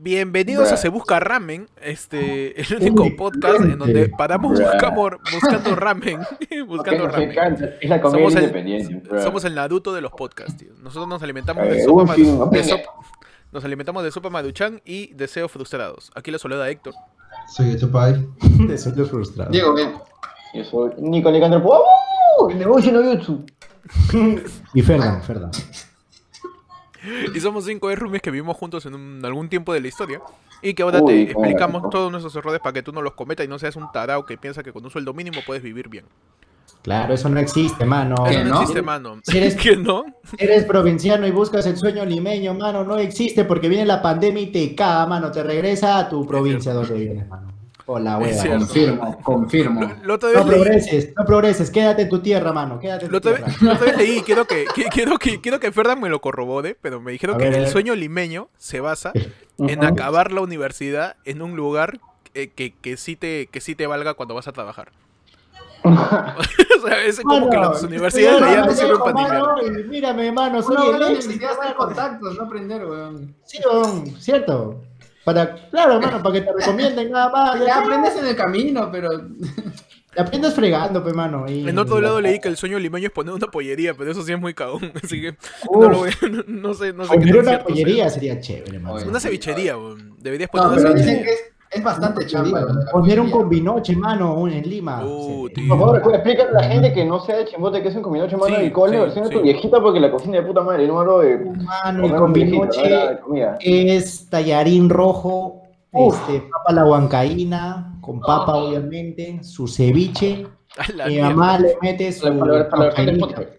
Bienvenidos a Se Busca Ramen, este, el único podcast en donde paramos buscamos, buscando ramen, buscando ramen. encanta, Es la comedia Somos el, independiente. bro. somos el Naruto de los podcasts, tío. Nosotros nos alimentamos Eh, de sopa, un fin, madu- un de fin. sopa- nos alimentamos de sopa maduchan y deseos frustrados. Aquí la soledad Héctor. Soy Echopay. De sueño frustrado. Diego, bien. Yo soy Nico Nicandro. ¡Wow! Negocio no YouTube. Y Ferdan, Ferdan. Y somos cinco roomies que vivimos juntos en un- algún tiempo de la historia. Y que ahora Uy, te explicamos todos nuestros errores para que tú no los cometas y no seas un tarao que piensa que con un sueldo mínimo puedes vivir bien. Claro, eso no existe, mano. ¿Qué, Eso no, no? existe, mano. Si eres- ¿Que no? Eres provinciano y buscas el sueño limeño, mano, no existe porque viene la pandemia y te caga, mano. Te regresa a tu provincia donde vienes, mano. Hola, hueva. Confirmo, confirmo. Lo, lo No leí, progreses, no progreses, quédate en tu tierra, mano. Quédate en lo tu otra vez, tierra. lo leí, quiero que, que- quiero que, quiero que Ferdan me lo corrobore, pero me dijeron A que ver, el sueño limeño se basa en acabar la universidad en un lugar eh, que, que, sí te, que sí te valga cuando vas a trabajar. o sea, es como que Mano, las universidades de allá no sirven para ni Mírame, mano, soy Uno el ex. contactos, no aprender, weón. Sí, weón, cierto. Para, claro, mano, para que te recomienden nada más. Ya aprendes en el camino, pero. Te aprendes fregando, pe, mano. y- En otro lado leí que el sueño limeño es poner una pollería, pero eso sí es muy cagón, así que Uf. no, lo voy, no, no sé, no sé qué Poner una pollería sería chévere, mano. Una cevichería, weón. Deberías poner No, una pero dicen cevichería. que es, es bastante chamba. un comida. combinoche, mano, en Lima. Uh, Sí. Por favor, explícale a la gente que no sea de chimbote que es un combinoche mano Sí, y cuál es la sí, versión de tu viejita porque la cocina de puta madre, no hablo de Mano, el no combinoche es tallarín rojo, Uf. este, papa la huancaína, con papa obviamente, su ceviche. Mi mierda. mamá le mete su la versión del champainita. podcast.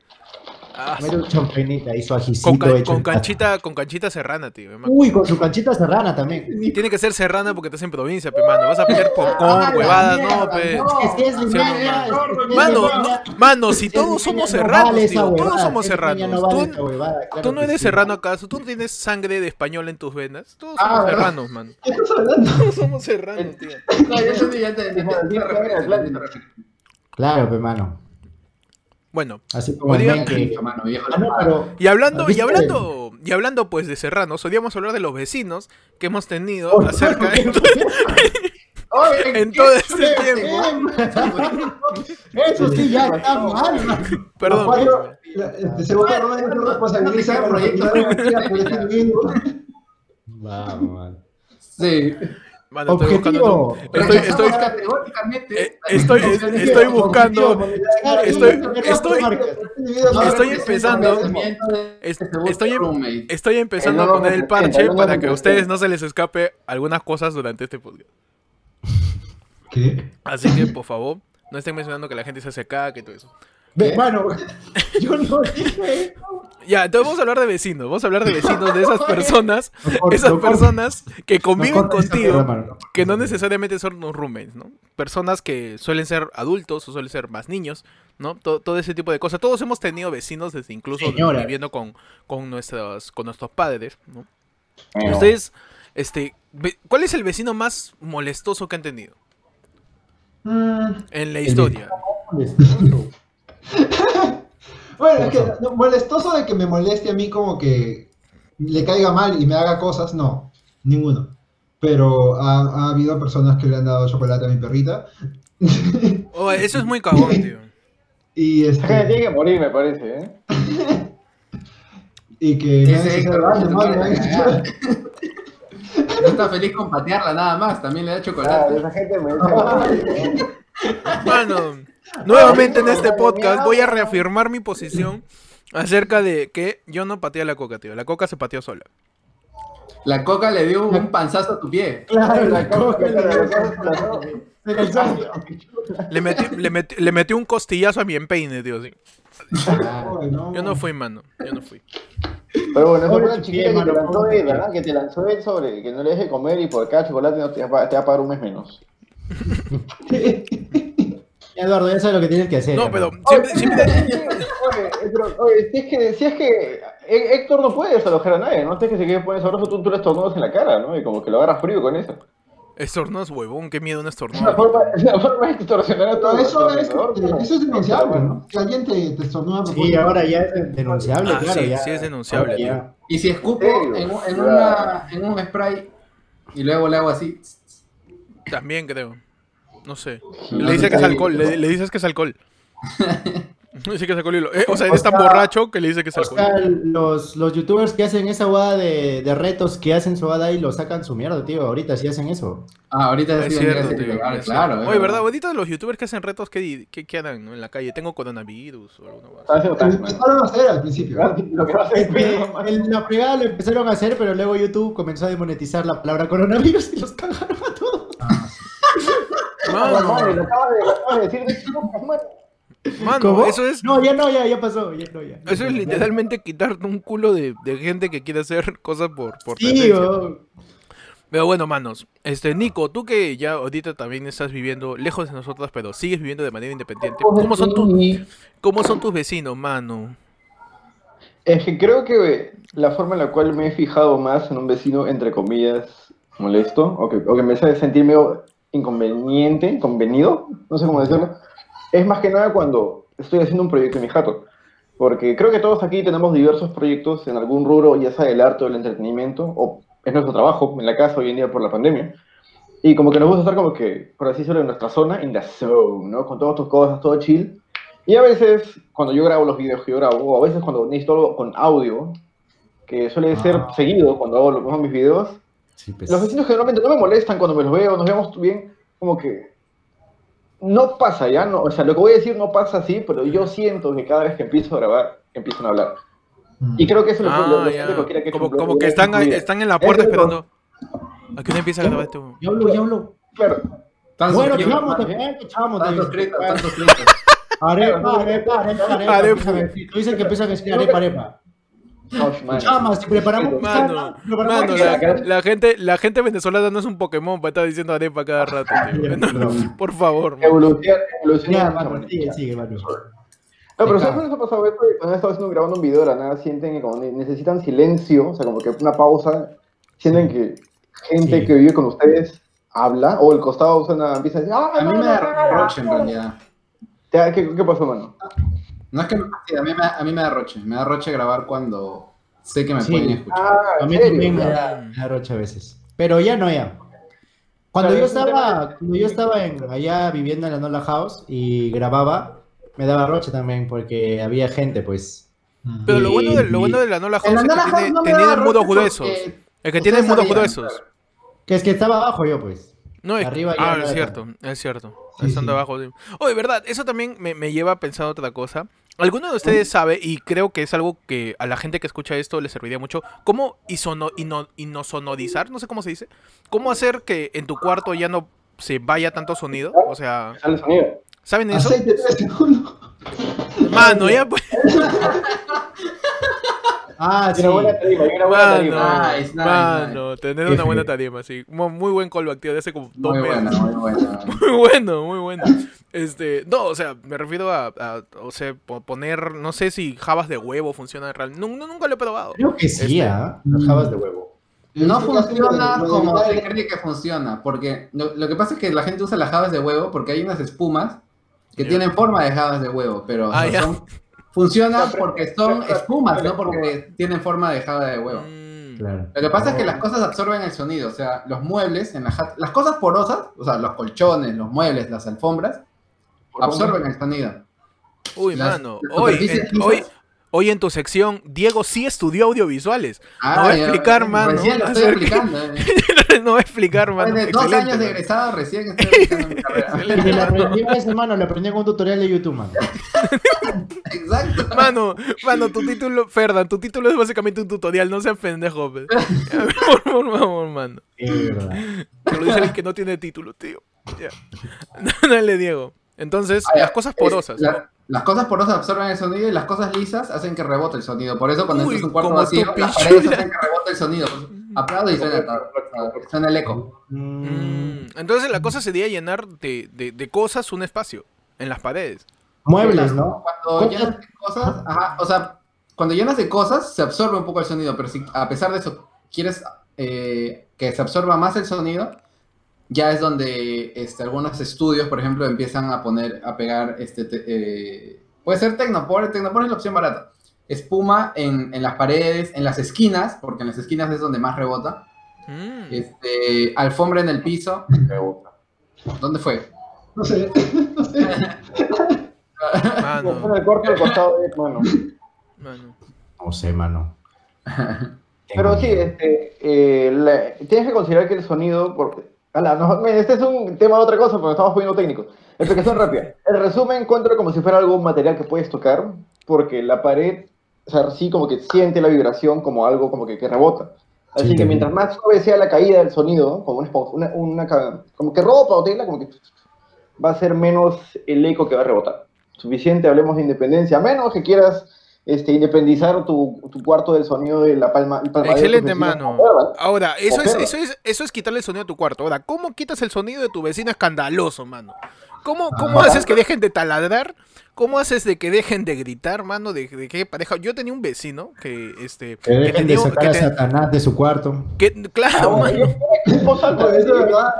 Ah, champainita y su ajicito con, can- hecho con en casa. canchita, con canchita serrana, tío. Uy, con su canchita serrana también. Tiene que ser serrana porque estás en provincia, pe, mano. Vas a pedir popcorn, Ah, huevadas, no, mierda, pe. no. Es que es Sí, limeña, es- no, es que es Mano, no- mano, si todos somos no serranos, vale tío. Todos somos serranos. vale Tú- esa huevada, claro Tú no eres sí. serrano acaso, tú no tienes sangre de español en tus venas. Todos Ah, somos ¿verdad? serranos, mano. Todos somos serranos, tío. No, Atlántico. te refieres. Claro, pe, mano. Bueno, Así como que... Mano, viejo, Ah, no, pero... y hablando, y hablando, y hablando pues de serranos, podríamos hablar de los vecinos que hemos tenido Oh, acerca de Oye, en ¿qué todo este tiempo. Eso sí ya está mal. Perdón. Este, de la este individuo. Vamos. Sí. Mano, estoy buscando. Objetivo. Estoy, estoy, estoy, estoy buscando. Estoy- estoy- No, estoy representa empezando- estoy, em- estoy empezando a poner el parche para que a ustedes no se les escape algunas cosas durante este podcast. ¿Qué? Así que, por favor, no estén mencionando que la gente se hace caca y todo eso. Mano, yo no dije Ya, entonces vamos a hablar de vecinos. Vamos a hablar de vecinos, de esas personas, esas personas que conviven contigo, que no necesariamente son los roommates, ¿no? Personas que suelen ser adultos o suelen ser más niños, ¿no? Todo, todo ese tipo de cosas. Todos hemos tenido vecinos desde incluso Señora. viviendo con, con, nuestros, con nuestros padres, ¿no? Bueno, ustedes, este, ¿cuál es el vecino más molestoso que han tenido Mm, en la historia? Bueno, es que no, molestoso de que me moleste a mí como que le caiga mal y me haga cosas, no, ninguno. Pero ha, ha habido personas que le han dado chocolate a mi perrita. Oh, eso es muy cagón, tío. y Esa gente este tiene que morir, me parece, ¿eh? y que me Ese Héctor, daño, ¿no? Me está feliz con patearla nada más, también le da Claro, chocolate. esa gente. ¿eh? Mano, nuevamente en este podcast voy a reafirmar mi posición acerca de que yo no pateé a la coca, tío. La coca se pateó sola. La coca le dio un panzazo a tu pie. Claro, la La coca coca, le dio. Le metí, le metí, le metí un costillazo a mi empeine, tío. sí. Yo no fui, mano. Yo no fui. Pero bueno, Pobre fue la chiquita chiquilla, que te lanzó él, ¿verdad? Que te lanzó él sobre que no le deje comer y por cada chocolate no te, va, te va a pagar un mes menos. Eduardo, ya sabes lo que tienes que hacer. No, pero siempre, siempre, Oye, pero, oye, si es que, si es que Hé- Héctor no puede desalojar a nadie, ¿no? Antes que se quede pone sabroso, tú, tú le estornudas en la cara, ¿no? Y como que lo agarras frío con eso. estornudas, huevón. Qué miedo un Es una estornudo. forma, es una forma de extorsionar a tu eso es, eso es denunciable. ¿no? Que alguien te, te estornuda Sí, ahora ya es denunciable, Ah, claro. sí, ya. sí es denunciable, ya. Y si escupo ¿En en, una, en un spray, Y luego le hago así. También creo. No sé. Le dice que es alcohol. Le, le dices que es alcohol. Le dice que es alcohol y lo- eh, o sea, eres tan borracho que le dice que es O alcohol. sea, los, los youtubers que hacen esa guada de, de retos que hacen su guada y lo sacan su mierda, tío. Ahorita sí hacen eso. Ah, ahorita Es sí cierto, tío. claro. cierto. es Oye, ¿verdad? Ahorita los youtubers que hacen retos, ¿qué, di- qué, qué harán no? en la calle? Tengo coronavirus o alguna cosa. Lo a hacer al principio. Lo que que la fregada lo empezaron a hacer, pero luego YouTube comenzó a demonetizar la palabra coronavirus y los cagaron. Mano, Mano, lo acabas de, lo acabas de decir de chico, mano. mano, ¿Cómo? eso es, No, ya no, ya, ya pasó. Ya no, ya. eso es literalmente quitarte un culo de, de gente que quiere hacer cosas por, por Sí, tendencia. weón. Pero bueno, manos, este Nico, tú que ya ahorita también estás viviendo lejos de nosotros, pero sigues viviendo de manera independiente. ¿Cómo son, tu- cómo son tus vecinos, mano? Es que creo que la forma en la cual me he fijado más en un vecino, entre comillas, molesto, o que, o que me hace sentir medio inconveniente, inconvenido, no sé cómo decirlo, es más que nada cuando estoy haciendo un proyecto en mi jato. Porque creo que todos aquí tenemos diversos proyectos en algún rubro, ya sea del arte o del entretenimiento, o es nuestro trabajo en la casa hoy en día por la pandemia. Y como que nos gusta estar como que, por así decirlo, en nuestra zona, in the zone, ¿no? Con todas tus cosas, todo chill. Y a veces, cuando yo grabo los videos que yo grabo, o a veces cuando necesito algo con audio, que suele ser Ah. seguido cuando hago los- mis videos, Sí, pues. los vecinos generalmente no me molestan cuando me los veo, nos vemos bien, como que no pasa ya, no, o sea, lo que voy a decir no pasa así, pero yo siento que cada vez que empiezo a grabar, empiezan a hablar. Y creo que eso lo, lo- lo Ah, ya. cualquiera que Como, como que están, ahí- están en la puerta es lo- esperando a que uno empiece a grabar este. Yo hablo, yo hablo. Claro, Tan Bueno, chamo, te chamo, Tan suscritos. Arepa, arepa, arepa, arepa. Tú dices que empiezan a decir arepa, arepa. No, man. Chama, si preparamos. Mano, preparamos- mano, la, la gente, la gente venezolana no es un Pokémon para estar diciendo arepa cada rato, tío. No, por favor. Evolucionar, evolucionar. Mano, sigue, sigue, mano. No, pero ¿sabes cuándo se ha pasado esto? Cuando han estado grabando un video de la nada, sienten que como ne- necesitan silencio, o sea, como que una pausa, sienten que gente Sí. que vive con ustedes habla, o el costado suena, empieza a decir, ¡ah, A mí no, me da no, no, roche en no". realidad. Ya, ¿Qué, qué pasó, mano? No es que me fastidie, a mí, me, a mí me da roche. Me da roche grabar cuando sé que me Sí. pueden escuchar. Ah, A ¿en mí también me da, me da roche a veces. Pero ya no, ya. Cuando yo estaba, cuando yo estaba en, allá viviendo en la Nola House y grababa, me daba roche también porque había gente, pues. Pero lo bueno de, lo bueno de la Nola House la es Nola que House tiene, no me tiene mudos gruesos. Es que tiene mudos gruesos. Que es que estaba abajo yo, pues. No, es, Arriba ya ah, no es era cierto, es cierto. Sí, Están de sí. abajo. sí. Oh, de verdad, eso también me, me lleva a pensar otra cosa. ¿Alguno de ustedes sabe, y creo que es algo que a la gente que escucha esto le serviría mucho, cómo isono, ino- inosonorizar, no sé cómo se dice, cómo hacer que en tu cuarto ya no se vaya tanto sonido? O sea, Sale el sonido. ¿saben eso? Aceite tres segundos. Mano, ya pues. Ah, sí. Tiene una buena tarima, una buena Mano, tarima. Nice, nice, mano, tener una buena tarima, sí. Mu- Muy buen callback, tío, de hace como dos Muy meses. buena, muy buena. Muy bueno, muy bueno. Este, no, o sea, me refiero a, a, o sea, po- poner, no sé si jabas de huevo funcionan real. Nu- nu- nunca lo he probado. Creo que sí, Este- ¿ah? Las jabas de huevo. No En funciona de- como de- se cree que funciona, porque lo, lo que pasa es que la gente usa las jabas de huevo porque hay unas espumas que tienen forma de jabas de huevo, pero Ah, son- pero- porque son pero- espumas, pero- no porque tienen forma de jaba de huevo. Mm, Claro. Lo que pasa es que las cosas absorben el sonido, o sea, los muebles, en la las cosas porosas, o sea, los colchones, los muebles, las alfombras, absorben el sonido. Uy, Las- mano. las Hoy en, hoy, lisas. Hoy en tu sección, Diego sí estudió audiovisuales. Ah, No voy a ya, explicar, mano, Recién lo estoy eh. no voy a explicar, mano. De dos años de mano. egresado, recién estoy aplicando mi carrera. Y le mano. aprendí a ese mano, le aprendí con un tutorial de YouTube, mano. Exacto. Mano, mano, tu título, Ferdan, tu título es básicamente un tutorial, no seas pendejo, pe. Por favor, mano. Es verdad. Te lo dice el que no tiene título, tío. Ya. Dale, Diego. Entonces, Ah, las cosas porosas. La- las cosas porosas absorben el sonido y las cosas lisas hacen que rebote el sonido. Por eso cuando Uy, entras un cuarto vacío, las paredes hacen que rebote el sonido. Aplaudo y suena, suena el eco. Mm, Mm, Entonces la cosa sería llenar de, de, de cosas un espacio en las paredes. Muebles, ¿no? Cuando llenas de cosas, ajá, o sea, cuando llenas de cosas se absorbe un poco el sonido, pero si a pesar de eso quieres eh, que se absorba más el sonido, ya es donde este, algunos estudios, por ejemplo, empiezan a poner, a pegar, este, te- eh, puede ser Tecnopor, Tecnopor es la opción barata, espuma en, en las paredes, en las esquinas, porque en las esquinas es donde más rebota, Mm. Este, alfombra en el piso. ¿Dónde fue? No sé, no sé. Mano, el costado de mano. mano. No sé, mano. Pero sí, este, eh, la- tienes que considerar que el sonido, porque, ala, no, este es un tema de otra cosa, porque estamos poniendo técnicos. Explicación rápida. El resumen encuentra como si fuera algo material que puedes tocar, porque la pared, o sea, sí como que siente la vibración como algo como que, que rebota. Así Sí, que mientras más suave sea la caída del sonido, como una, una, una como que ropa o tela, como que va a ser menos el eco que va a rebotar. Suficiente, hablemos de independencia, a menos que quieras este, independizar tu, tu cuarto del sonido de la palma. Excelente, mano. Ahora, eso es, eso, es, eso es quitarle el sonido a tu cuarto. Ahora, ¿cómo quitas el sonido de tu vecino escandaloso, mano? ¿Cómo, cómo Ah. haces que dejen de taladrar? ¿Cómo haces de que dejen de gritar, mano? De, de qué pareja. Yo tenía un vecino que, este, Que dejen de tenía sacar que a Satanás de su cuarto. que- claro, Ah, mano. yo- Eso es verdad.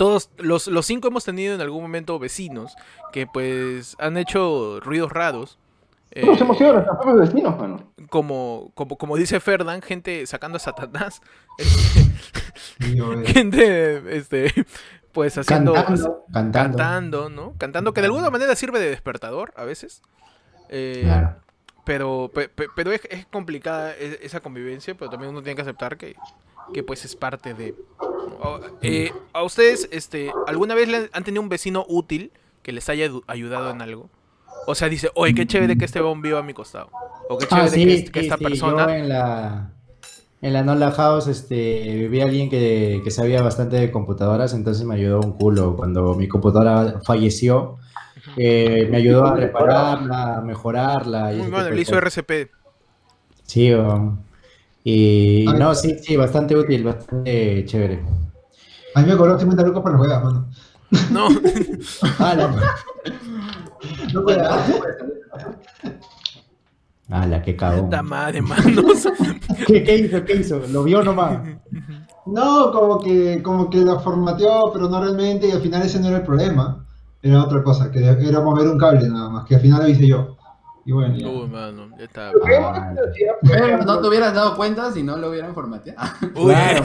Todos, los, los cinco hemos tenido en algún momento vecinos que pues han hecho ruidos raros. eh, Nosotros hemos sido propios vecinos, mano. como, como, como dice Ferdan, gente sacando a Satanás. gente, este, pues haciendo... Cantando, cantando. cantando, ¿no? Cantando que de alguna manera sirve de despertador a veces. Eh, Claro. Pero, pe- pe- pero es, es complicada e- esa convivencia, pero también uno tiene que aceptar que, que pues es parte de... Eh, ¿A ustedes este, alguna vez le han tenido un vecino útil que les haya ayudado en algo? O sea, dice, oye, qué chévere que este viva a mi costado. O qué chévere Ah, sí, que, esta sí, persona... Yo en la, en la Nola House este, vivía alguien que, que sabía bastante de computadoras, entonces me ayudó un culo. Cuando mi computadora falleció, eh, me ayudó a repararla, a mejorarla. y bueno, le hizo. RCP. Sí, weón. Y Ay. no, sí, sí, bastante útil, bastante chévere. A mí me cobró 50 lucas por las mano. No, ¡Hala! No puede ¡Hala, qué cagón! la madre, manos. ¿Qué, ¿Qué hizo? ¿Qué hizo? ¿Lo vio nomás? No, como que, como que la formateó, pero no realmente, y al final ese no era el problema. Era otra cosa, que era mover un cable nada más, que al final lo hice yo. Y bueno, ya. Uy, mano, ya está. Lo que hemos Ah. hecho, sí, por Pero ejemplo, no te hubieras dado cuenta si no lo hubieran formateado. Si no lo hubiera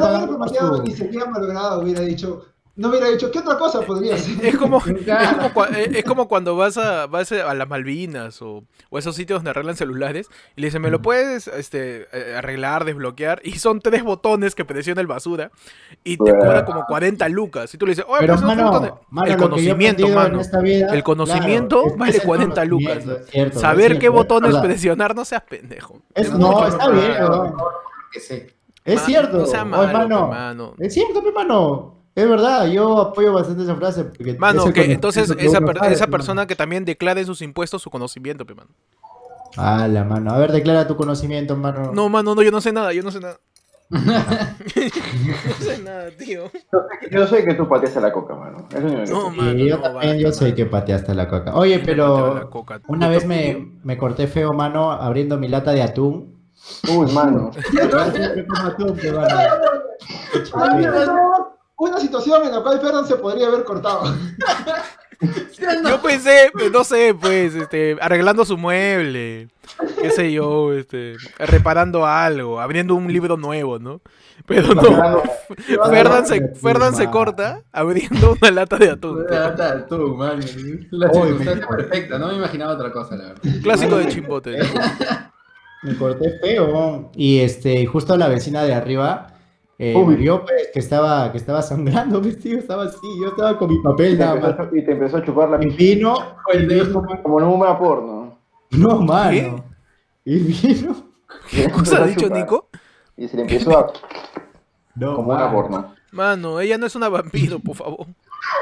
pagando formateado ni se hubiera malogrado, hubiera dicho, no hubiera dicho, ¿qué otra cosa podría ser? Es como, es como, cua- eh, es como cuando vas a, vas a las Malvinas o, o esos sitios donde arreglan celulares y le dicen, ¿me lo puedes este, eh, arreglar, desbloquear? Y son tres botones que presiona el basura y te cobra como 40 lucas. Y tú le dices, oye, Pero, tres mano, botones". mano, el conocimiento, mano. vida, El conocimiento claro, vale es el 40 lucas. cierto, Saber qué botones presionar, no seas pendejo. Es- no, está bien, que sé. Es cierto. No sea malo, mano, pe, mano. Es cierto, pe, mano. Es verdad, yo apoyo bastante esa frase. Porque Mano, conocimiento entonces que esa, per- sabe, esa pe, persona que también declare sus impuestos su conocimiento, pe, mano. Ah, la mano. A ver, declara tu conocimiento, mano. No, mano, no, yo no sé nada, yo no sé nada. no sé nada, tío. Yo sé que tú pateaste la coca, mano. Eso No. Sí, mano, yo no, también, yo sé que pateaste la coca. Oye, pero coca. una vez me, me corté feo, mano, abriendo mi lata de atún. Uy, mano. Una situación en la cual Ferdan se podría haber cortado. Yo pensé, no sé, pues, este, arreglando su mueble, qué sé yo, este, reparando algo, abriendo un libro nuevo, ¿no? Pero no, Ferdan se, Ferdan se corta abriendo una lata de atún. La lata de atún, man. La circunstancia me- perfecta, no me imaginaba otra cosa, la verdad. Clásico de chimbote. ¿no? Me corté feo. Y este, justo la vecina de arriba eh, vio pues, que estaba, que estaba sangrando, vestido, estaba así, yo estaba con mi Y papel te nada más. y te empezó a chupar la Y piscina. vino, y vino, Como en un una porno. no, mano. Y vino. ¿Qué cosa ha dicho Nico? Y se le empezó a. No, como una mano. porno. Mano, ella no es una vampiro, por favor.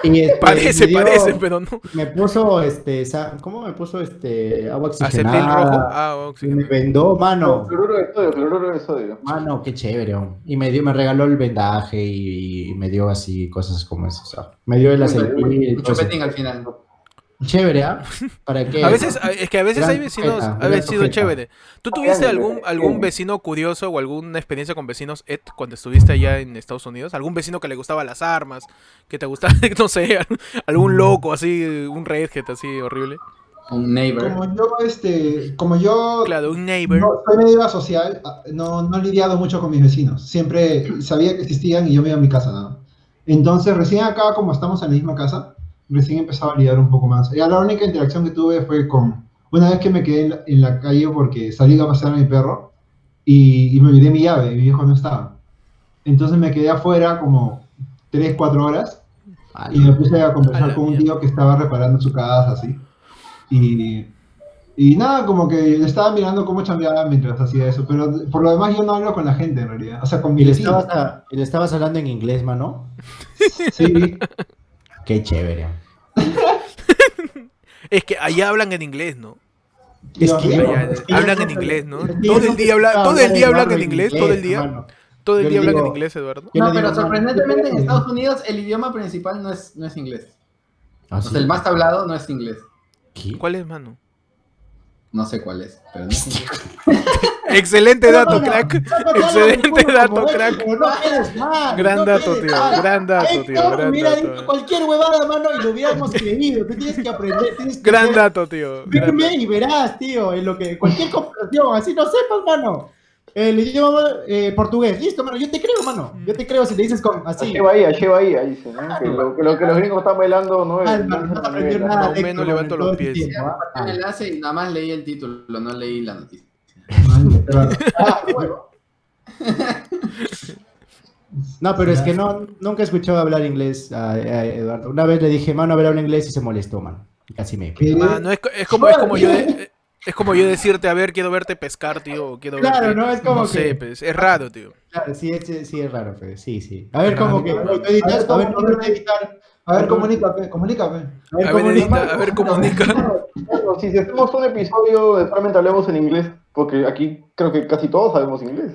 Y este, Parece, dio- parece, pero no. Me puso, este, ¿cómo me puso, este, agua Acetil oxigenada? rojo. Ah, Y me vendó, mano. Cloruro de sodio, cloruro de sodio. Mano, qué chévere. Y me dio, me regaló el vendaje y, y me dio así cosas como eso. o sea, me dio el todo eso. chupetín al final. Chévere, ¿ah? ¿Para qué? A veces, es que a veces Gran hay vecinos, sujeta, ha gran sido chévere. ¿Tú tuviste algún, algún vecino curioso o alguna experiencia con vecinos, Ed, cuando estuviste allá en Estados Unidos? ¿Algún vecino que le gustaba las armas? ¿Que te gustaba, no sé, algún loco así, un redhead así horrible? Un neighbor. Como yo, este, como yo Claro, un neighbor. no, soy medio asocial, ah, no, no he lidiado mucho con mis vecinos. Siempre sabía que existían y yo me iba a mi casa, ¿no? Entonces, recién acá, como estamos en la misma casa, recién empezaba a lidiar un poco más. Ya la única interacción que tuve fue con, una vez que me quedé en la, en la calle porque salí a pasear a mi perro y, y me olvidé mi llave, mi viejo no estaba. Entonces me quedé afuera como 3, 4 horas y me puse a conversar con un tío que estaba reparando su casa, así. Y, y nada, como que estaba mirando cómo chambeaba mientras hacía eso. Pero por lo demás yo no hablo con la gente en realidad. O sea, con mi ¿Y le estabas, a- y le estabas hablando en inglés, mano? Sí, Qué chévere. Es que allá hablan en inglés, ¿no? Es que, Allá, hablan en inglés, ¿no? Todo el día hablan, no todo el día hablan en inglés, todo el día. Todo el día hablan en inglés, Eduardo. No, pero sorprendentemente en Estados Unidos el idioma principal no es, no es inglés. ¿Ah, O sea, el más hablado no es inglés. ¿Qué? ¿Cuál es, mano? No sé cuál es, pero no. Excelente dato, crack. Excelente dato, crack. Gran dato, tío. Gran dato, tío. Gran dato. cualquier huevada, mano, y lo hubiéramos creído. Tú tienes que aprender, tienes que Gran dato, tío. firme y verás, tío, en lo que cualquier conversación, así no sepas, mano. El idioma eh, portugués, listo, mano, yo te creo, mano. Yo te creo si le dices con así. Lleva ahí, lleva ahí, ahí dice, ¿no? Que lo, que lo que los gringos están bailando no es. Ah, no no nada. No, Héctor, menos levanto los pies. tiempo, ¿ah? El enlace y nada más leí el título, no leí la noticia. Ah. No, pero es que no, nunca he escuchado hablar inglés a, a Eduardo. Una vez le dije, mano, a ver, habla inglés y se molestó, mano. Y Casi me... Es, es como, es como yo de- es como yo decirte, a ver, quiero verte pescar, tío. Quiero Claro, verte... ¿no? Es como no sé, que- pues, es raro, tío. Claro, sí, es, sí, es raro, pues. Sí, sí. A ver, como que... claro. ¿tú editas? A ver, ¿cómo lo voy a editar? A ver, comunícate, comunícate. A ver, A ¿cómo ver, lo- edita, a ver, comunica. Bueno, si hacemos un episodio de solamente hablemos en inglés, porque aquí creo que casi todos sabemos inglés.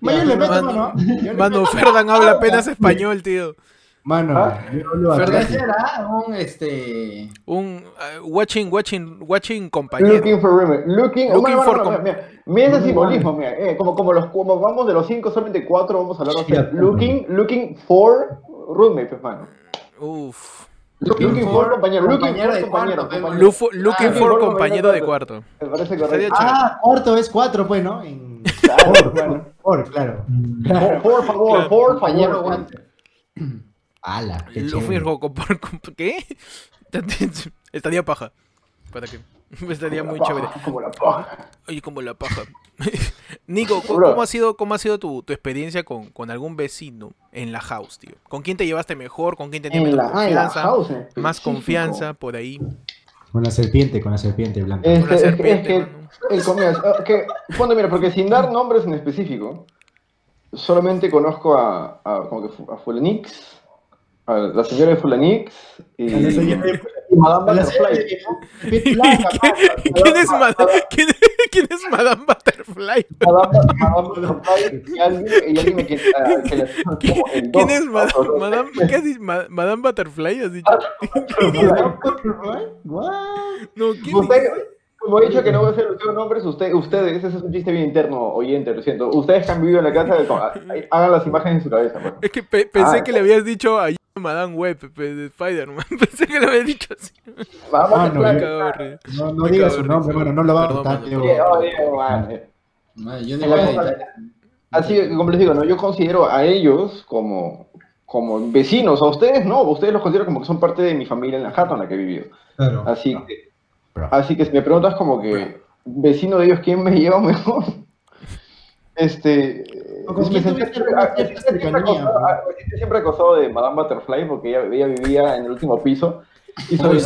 Mano. Ferdan habla apenas español, tío. Mano, Ah. yo hablo Ferdan- Puede así. ser, ¿ah? Un este. Un uh, watching, watching, watching compañero. Looking for women. Looking, Looking bueno, for bueno, com- mira, mira, mira ese simbolismo, mira, eh, como, como, los, como vamos de los cinco, solamente cuatro vamos a hablar así. Sí, Looking, looking for roommate, pues, mano. Uf. Looking for compañero, looking compañero for de compañero, compañero. Lufo- looking Ah, for compañero de compañero cuarto. Me parece correcto. Ah, cuarto es cuatro, pues, ¿no? En... Claro, Por, bueno. por, claro. Por, por favor, Claro. por Compañero favor. guante. Ala, qué chévere. Roco, por- por- ¿Qué? Estaría paja. ¿Para qué? Estaría muy chévere. Como la paja. Oye, como la paja. Nico, ¿cómo, ha sido, cómo ha sido tu, tu experiencia con, con algún vecino en la house, tío? ¿Con quién te llevaste mejor? ¿Con quién tenías la, ah, confianza? house, Más por ahí. Con la serpiente, con la serpiente blanca. Este, Con la es que- serpiente, es que el comienzo, ah, que, bueno, mira, porque sin dar nombres en específico, solamente conozco a, a, como que a Fulanix, a la señora de Fulanix y, Madame Butterfly. ¿Quién es, Mad- quién, quién es Madame Butterfly? Madame, Madame Butterfly y alguien, que, ah, ¿Quién es Madame. Madame, ¿qué has dicho? Madame Butterfly? ¿Has dicho? No, ¿quién como he dicho que no voy a hacer los nombres, usted, ustedes, ese es un chiste bien interno, oyente, lo siento. Ustedes que han vivido en la casa, hagan las imágenes en su cabeza. pues. Es que pe- pensé Ah. que le habías dicho a Madame Web de Spider-Man. Pensé que le habías dicho así. Vamos Ah, a no. No, no Me diga cago su nombre, mano, no lo va a man. No, yo no. Así que, como les digo, ¿no? yo considero a ellos como, como vecinos, a ustedes no, ustedes los considero como que son parte de mi familia en la jato en la que he vivido. Claro. Así que, Bro. así que si me preguntas como que vecino de ellos, ¿quién me lleva mejor? Este, ¿O con me quién sentí tuviste siempre, siempre acosado de Madame Butterfly porque ella, ella vivía en el último piso y sobre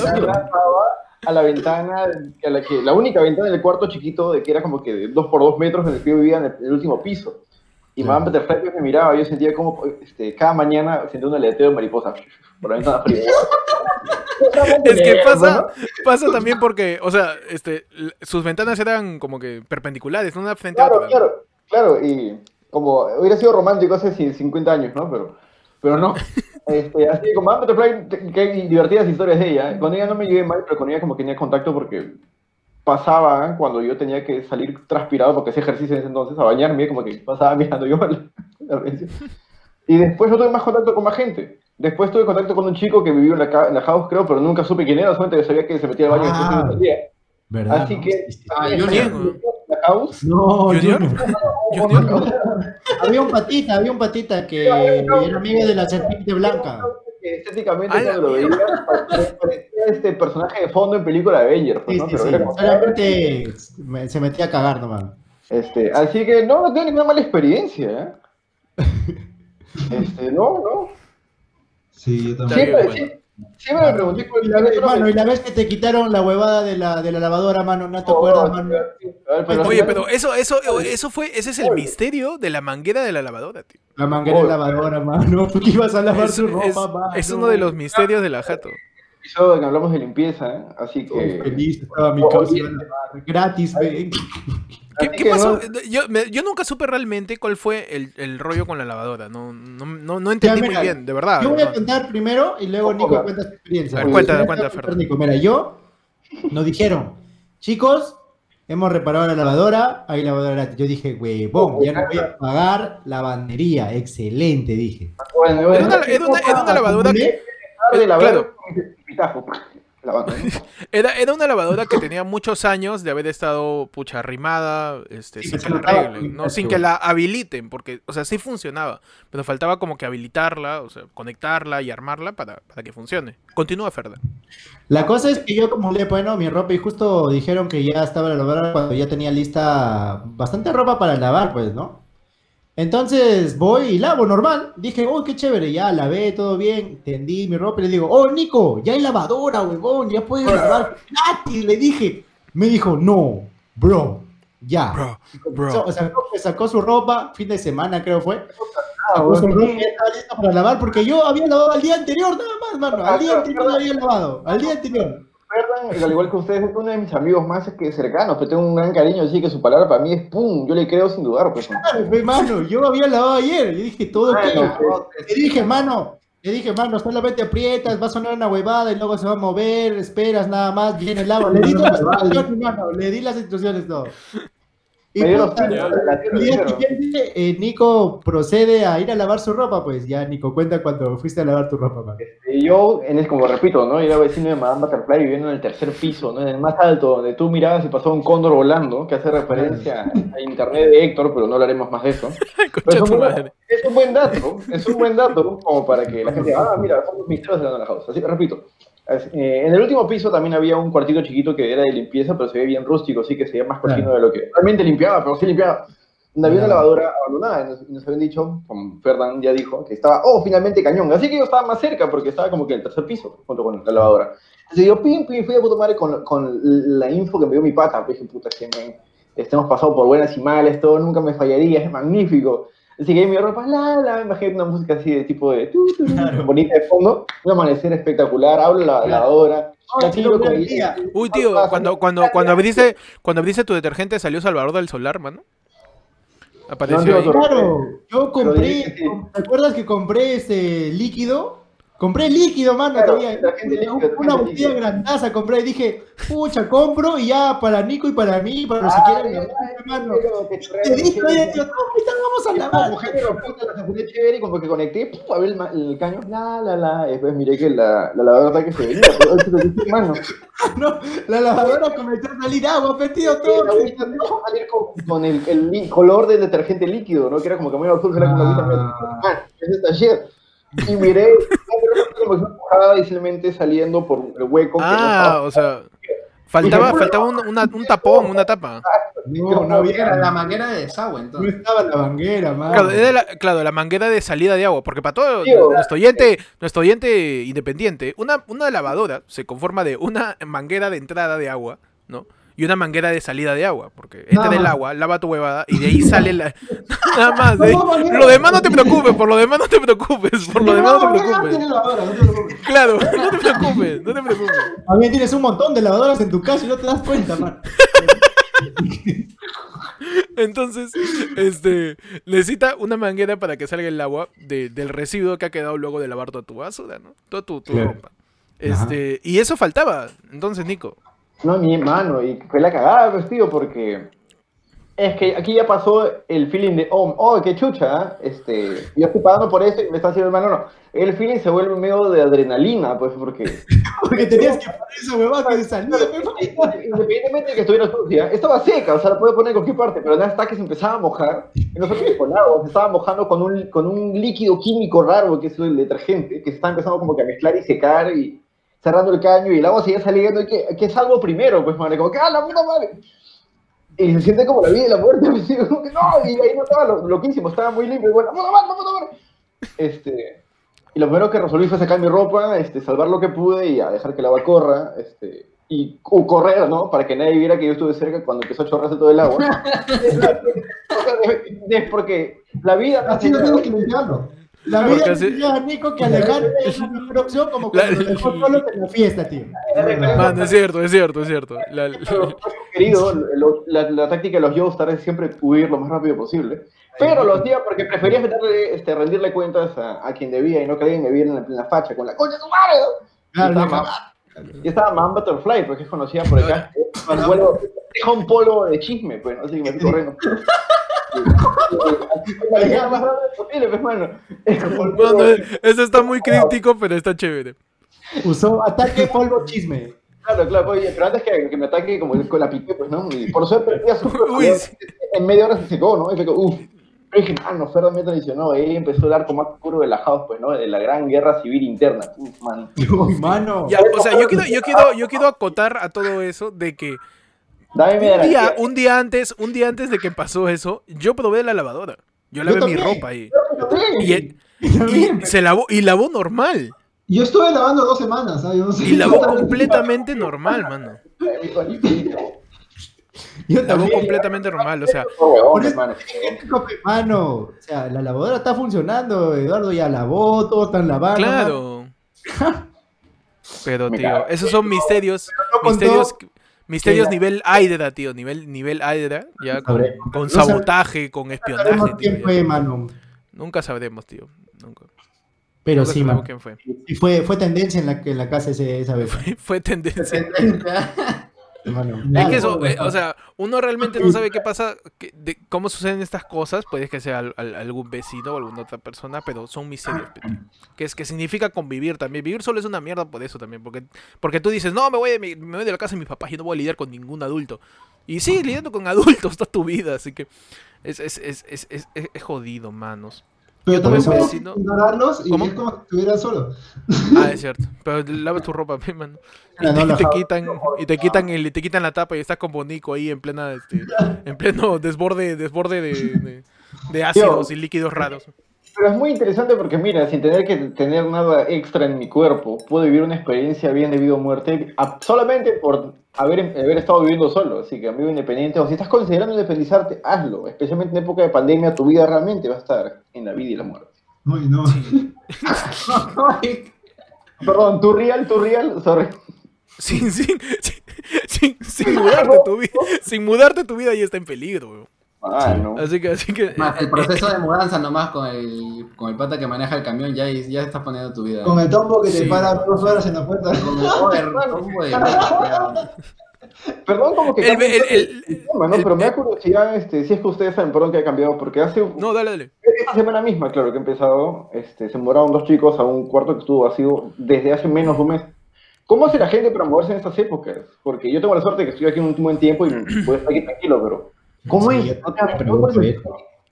a la ventana, a la, que, la única ventana del cuarto chiquito de que era como que de dos por dos metros en el que yo vivía en el, en el último piso. Y. Madame Butterfly pues, me miraba, yo sentía como este, cada mañana sentía un aleteo de mariposa por la ventana fría. Es que pasa, pasa también porque, o sea, este, sus ventanas eran como que perpendiculares, una frente a Claro, otra. claro, claro, y como hubiera sido romántico hace ci- 50 años, ¿no? Pero, pero no. Este, así como Madame Butterfly, que- hay divertidas historias de ella. Con ella no me llevé mal, pero con ella como que tenía contacto porque pasaba cuando yo tenía que salir transpirado porque hacía ejercicio en ese entonces, a bañarme, como que pasaba mirando yo la, la. Y después no tuve más contacto con más gente. Después tuve contacto con un chico que vivió en la, en la house, creo, pero nunca supe quién era, solamente sabía que se metía al baño Ah. después de un día. ¿Verdad? Así no? que-. Ah, ¿Quién, Junior. House. No, ¿Junior? Junior. Junior. Había un patita, había un patita que era amigo de la serpiente blanca. que estéticamente cuando lo veía pare- parecía este personaje de fondo en película de Avengers, pues, Sí, ¿no? sí, Pero sí. era como- Solamente me- se metía a cagar nomás. Este, así que no, no tengo ninguna mala experiencia, ¿eh? Este, no, no. Sí, yo también. bien, Siempre, bueno. Siempre me pregunté la, vez, era mano, y la vez que te quitaron la huevada de la, de la lavadora, mano, ¿no te Oh, acuerdas, sí, mano? a ver, pero al Oye, pero eso, eso, eso fue, ese es el misterio de la manguera de la lavadora, tío. La manguera de Oh. lavadora, mano. Porque ibas a lavar Es, su ropa, es- mano. es uno de los misterios de la jato. episodio en que hablamos de limpieza, ¿eh? así que... feliz, estaba mi Oh, causa gratis, ven. ¿Qué, qué pasó? no- Yo, me- yo nunca supe realmente cuál fue el, el rollo con la lavadora. No, no, no, no entendí Ya, muy mira, bien, de verdad. Yo voy a contar primero y luego Nico cuenta su experiencia. A ver, Yo cuenta, a cuenta, Fernando. Nico. Mira, yo nos dijeron, chicos, hemos reparado la lavadora, hay lavadora gratis. Yo dije, huevón, ya no voy a pagar lavandería. Excelente, dije. Bueno, bueno, Era una, era una- era una lavadora que, de la claro. Pitajo, lavando, ¿no? era, era una lavadora que tenía muchos años de haber estado pucha arrimada, este, Sí, sin que la arreglen, sin que la habiliten, porque, o sea, sí funcionaba, pero faltaba como que habilitarla, o sea, conectarla y armarla para, para que funcione. Continúa, Ferda. La cosa es que yo como le bueno mi ropa y justo dijeron que ya estaba la lavadora cuando ya tenía lista bastante ropa para lavar, pues, ¿no? Entonces voy y lavo normal. Dije, uy, qué chévere, ya lavé, todo bien, tendí mi ropa y le digo, oh, Nico, ya hay lavadora, huevón, ya puedes lavar gratis, le dije. Me dijo, no, bro, ya. Bro, So- bro. sacó, sacó su ropa, fin de semana creo fue. Ah, Sacó su ropa y estaba lista para lavar porque yo había lavado al día anterior, nada más, mano. Al día anterior había lavado, al día anterior. Recuerdan, al igual que ustedes, es uno de mis amigos más que cercanos, pero tengo un gran cariño, así que su palabra para mí es pum, yo le creo sin dudar, pues. ¿no? Claro, pues, mano, yo había lavado ayer. Yo dije, todo. Bueno, Le dije, mano, le dije, mano, solamente aprietas, va a sonar una huevada y luego se va a mover, esperas nada más, viene el agua. Le di las instrucciones, mano, le di las instrucciones todo. Y el siguiente, eh, Nico procede a ir a lavar su ropa, pues ya, Nico, cuenta cuando fuiste a lavar tu ropa. Y yo, en es como repito, ¿no? Era vecino de Madame Butterfly viviendo en el tercer piso, ¿no? En el más alto, donde tú mirabas y pasaba un cóndor volando, que hace referencia a internet de Héctor, pero no hablaremos más de eso. Pero es, un buen, madre. es un buen dato, es un buen dato como para que la gente diga, ah, mira, son los misterios de la house. Así que repito, eh, en el último piso también había un cuartito chiquito que era de limpieza, pero se ve bien rústico, así que se veía más cochino Claro. de lo que realmente limpiaba, pero sí limpiaba. Donde había una lavadora abandonada, y nos, nos habían dicho, como Ferdinand ya dijo, que estaba, oh, finalmente cañón. Así que yo estaba más cerca, porque estaba como que en el tercer piso, junto con la lavadora. Entonces yo, pim, pim, fui a puta madre con, con la info que me dio mi pata. Pues dije, puta, que me, este, hemos pasado por buenas y males, todo nunca me fallaría, es magnífico. Así que ahí mi ropa, la, la, imagínate una música así de tipo de, tu, tu, tu, Claro. bonita de fondo, un amanecer espectacular, hablo la lavadora, que- día. Uy, tío, cuando, cuando, cuando abriste, cuando abriste tu detergente salió Salvador del Solar, mano. Apareció No. Claro, yo compré. ¿te acuerdas que compré este líquido? Compré líquido, mano, Claro, todavía. detergente líquido, Una detergente botella líquido. grandaza compré y dije, pucha, compro y ya para Nico y para mí, para los que Ah, lavar, ya, mano. pero Te dije, vamos a lavar. como género puta, la chévere y como que conecté, pum, abrí el, ma- el caño, la, la, la, después miré que la, la lavadora que se venía, pero eso lo dije, mano. No, la lavadora comenzó a salir agua, metido Y todo. la agüita a salir con, con el, el color del detergente líquido, ¿no? Que era como que muy azul, era como una agüita Ah. ah, es esta shit. Y miré, como que empujada y simplemente saliendo por el hueco que no Ah, o sea, faltaba, faltaba un, una- un tapón, una tapa. No, no Era había, la manguera de desagüe, no entonces. estaba la manguera. Claro, era la, claro, la manguera de salida de agua, porque para todo Tío, nuestro oyente, nuestro oyente independiente, una, una lavadora se conforma de una manguera de entrada de agua, ¿no? Y una manguera de salida de agua, porque entra Nada el más. agua, lava tu huevada y de ahí sale la... Nada más, de ahí-. Lo demás no te preocupes, por lo demás no te preocupes, por lo demás no te preocupes. Tiene lavadora, no te preocupes. Claro, no te preocupes, no te preocupes. También tienes un montón de lavadoras en tu casa y no te das cuenta, man. Entonces, este, necesita una manguera para que salga el agua de- del residuo que ha quedado luego de lavar toda tu basura, ¿no? Toda tu, tu Claro. ropa. Este, y eso faltaba. Entonces, Nico. No, mi mano, y fue la cagada, pues, tío, porque Es que aquí ya pasó el feeling de, oh, oh qué chucha, ¿ah? este, yo estoy pagando por esto y me está haciendo hermano, no. El feeling se vuelve medio de adrenalina, pues, porque Porque tenías que poner esa huevada que salía. independientemente de que estuviera sucia, estaba seca, o sea, la puede poner en cualquier parte, pero hasta que se empezaba a mojar, y nosotros con agua, se estaba mojando con un, con un líquido químico raro, que es el detergente, que se está empezando como que a mezclar y secar, y cerrando el caño, y el agua seguía saliendo, y que, que salgo primero, pues, madre, como que, ¡ah, la puta madre! Y se siente como la vida y la muerte, pues, y como que, no, y ahí no estaba lo, loquísimo, estaba muy limpio, y bueno, ¡la puta madre, la puta madre! Este, y lo primero que resolví fue sacar mi ropa, este, salvar lo que pude y a dejar que el agua corra, este, y o correr, ¿no? Para que nadie viera que yo estuve cerca cuando empezó a chorrarse todo el agua. De- porque la vida... Así no tienes que limpiarlo. La vida así- tenía a Nico que alejar es la mejor opción como La- cuando lo dejó solo en la fiesta, tío. Mano, es cierto, es cierto, es cierto. La- querido, lo- la, la táctica de los Joestar es siempre huir lo más rápido posible. Pero lo hacía porque prefería meterle, este, rendirle cuentas a, a quien debía y no que alguien me viera en la, en la facha con la coña de su madre. ¿no? Claro, y, estaba Man Butterfly, porque es conocida por acá. Vuelvo, deja un polo de chisme, pues, así que me estoy corriendo. Más rápido posible, mano. Mano, eso está muy crítico, pero está chévere. Usó ataque polvo chisme. Claro, claro, oye, pero antes que, que me ataque como con la piqué, pues, ¿no? Y por suerte, ya su Uy, sí. en media hora se secó, ¿no? Y fue como, uff. Pero dije, mano, Ferda me traicionó, ahí empezó el arco más oscuro de la house, pues, ¿no? De la gran guerra civil interna. Uf, man. Uy, mano. Ya, o sea, yo quiero, yo quiero, yo quiero acotar a todo eso de que Dame un día, un día antes, un día antes de que pasó eso, yo probé la lavadora. Yo lavé mi ropa ahí. Y, y se lavó, y lavó normal. Yo estuve lavando dos semanas, ¿sabes? Yo no sé. Y lavó completamente normal, mano. Yo Lavó completamente normal, o sea, Mano, o sea, la lavadora está funcionando, Eduardo ya lavó, todos están lavando. claro. Pero, tío, esos son misterios, misterios, misterios nivel Hydra, tío, nivel, nivel Hydra, ya con, Sabremos. con sabotaje, con espionaje, Sabemos tío, quién ya. fue, mano. Nunca sabremos, tío. Nunca, Pero nunca sí, sabremos mano. quién fue. Y fue, fue tendencia en la, en la casa ese, esa vez, Fue tendencia. mano. Es que eso, eh, o sea, uno realmente no sabe qué pasa, que- de cómo suceden estas cosas. Puede que sea al- al- algún vecino o alguna otra persona, pero son tío. Que es que significa convivir también. Vivir solo es una mierda por eso también. Porque, porque tú dices, no, me voy, mi- me voy de la casa de mis papás y no voy a lidiar con ningún adulto. Y sí, lidiando con adultos toda tu vida. Así que es, es- es- es jodido, manos. Pero Yo también vecino- ignorarlos y ¿Cómo? es como si estuvieras solo. Ah, es cierto. Pero lavas tu ropa, pe, mano. Y no, te, quitan, y te quitan el, y te quitan la tapa y estás con Bonico ahí en plena, este, en pleno desborde, desborde de, de, de ácidos y líquidos raros. Pero es muy interesante porque, mira, sin tener que tener nada extra en mi cuerpo, puedo vivir una experiencia bien de vida o muerte a- solamente por haber, haber estado viviendo solo. Así que, amigo independiente, o si estás considerando independizarte, hazlo. Especialmente en época de pandemia, tu vida realmente va a estar en la vida y la muerte. Uy, no. Perdón, tu real, tu real, sorry. Sin, sin, sin, sin, sin mudarte tu vida, sin mudarte tu vida ya está en peligro, weón. Ah, no. Así que, así que. Más, El proceso de mudanza nomás con el, con el pata que maneja el camión ya, ya estás poniendo tu vida. Con el tombo que te para dos horas en la puerta. Con el tombo de-. Perdón, como que El- el- el- el tema, ¿no? el- Pero me da curiosidad, este, si es que ustedes saben, perdón que ha cambiado, porque hace No, dale, dale. esta semana misma, claro, que he empezado, este, se mudaron dos chicos a un cuarto que estuvo vacío desde hace menos de un mes. ¿Cómo hace la gente para moverse en estas épocas? Porque yo tengo la suerte de que estoy aquí un buen tiempo y puedo estar aquí tranquilo, pero ¿cómo Sí.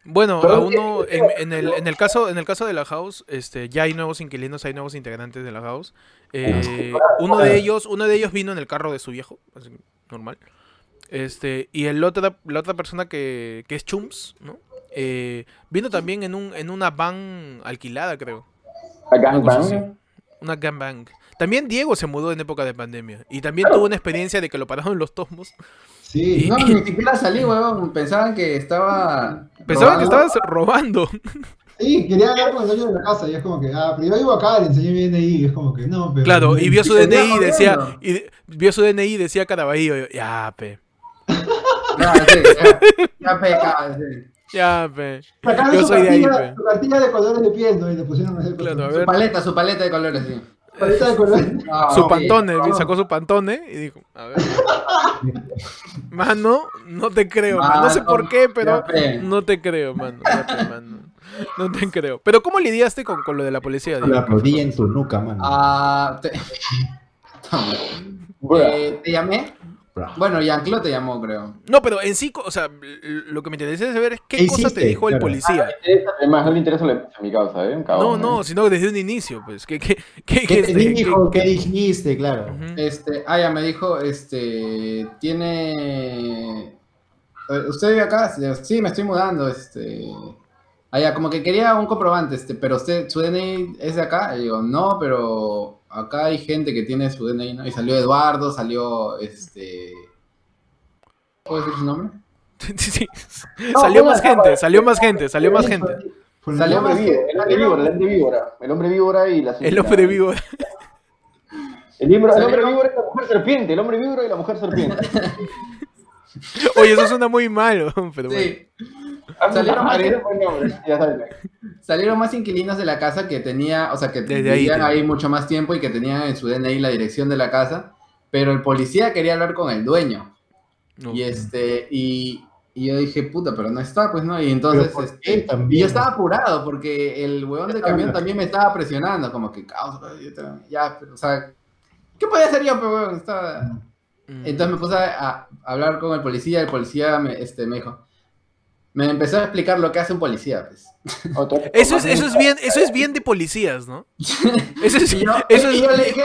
Bueno, a uno, en, en el, en, el caso, en el caso de la house, este, ya hay nuevos inquilinos, hay nuevos integrantes de la house. Eh, uno de ellos, uno de ellos vino en el carro de su viejo, así, normal. Este, y el otra, la otra persona que, que es Chums, ¿no? Eh, vino también en un, en una van alquilada, creo. ¿A Una cosa gangbang? Una gangbang. También Diego se mudó en época de pandemia. Y también tuvo una experiencia de que lo pararon los tomos. Sí. No, ni siquiera salí, weón. Pensaban que estaba. Pensaba que estabas robando. Sí, quería hablar con el dueño de la casa y es como que, ah, pero yo vivo acá, le enseñé mi DNI y es como que, no, pero... Claro, y vio su DNI y decía, y de- vio su DNI y decía Caraballo, yo, ya, pe, Ya, sí, ya, ya sí. ya, pe. Sacaron Yo su, soy de ahí, cartilla, pe. su cartilla de colores de piel, ¿no? Y le pusieron Claro, a ver. Su paleta, su paleta de colores, sí. No, su pantone, no. sacó su pantone y dijo, a ver. Mano, no te creo, man. no sé Mano, por qué, pero no te creo, mano. te- mano. No te creo. Pero ¿cómo lidiaste con, con lo de la policía? La Diego? aplaudí en tu nuca, mano. Ah, te... Eh, ¿Te llamé? Bueno, Yanclo te llamó, creo. No, pero en sí, o sea, lo que me interesa saber es qué ¿Qué cosa te dijo el policía. además, no le interesa la- a mi causa, ¿eh? Un No, cabrón, no, ¿eh? sino desde un inicio, pues. ¿Qué, qué, qué, ¿Qué este, te dijo? qué- ¿Qué dijiste? Claro. Ujú. Este, ah, ya me dijo, este, tiene... eh, ¿Usted vive acá? Sí, me estoy mudando, este... Ah, ya, como que quería un comprobante, este, pero usted, ¿su DNI es de acá? Y digo, no, pero acá hay gente que tiene su DNI, ¿no? Y salió Eduardo, salió, este... ¿Puedo decir su nombre? Sí, sí. Salió más gente, salió más gente, salió más gente. Salió más víbora, el hombre víbora, el hombre víbora, el hombre víbora y la El hombre. El, víbora- el hombre víbora y la mujer serpiente, el hombre víbora y la mujer serpiente. Oye, eso suena muy malo, pero bueno. Salieron más- Salieron buen nombre, ya sabes. Salieron más inquilinos de la casa que tenía, o sea, que Desde ahí, vivían tío. ahí, mucho más tiempo y que tenían en su DNI la dirección de la casa, pero el policía quería hablar con el dueño. No. Y este, y, y yo dije, puta, pero no está, pues no. Y entonces, ¿por este, también? y yo estaba apurado porque el huevón del camión también me estaba presionando, como que, "Causa, yo te- ya, pero, o sea, ¿qué podía hacer yo, pero huevón? Estaba... Mm. Entonces me puse a, a hablar con el policía, el policía me, este, me dijo, me empezó a explicar lo que hace un policía, pues. Eso es, eso es bien, eso es bien de policías, ¿no? Eso es, Y yo- eso y es, yo le dije,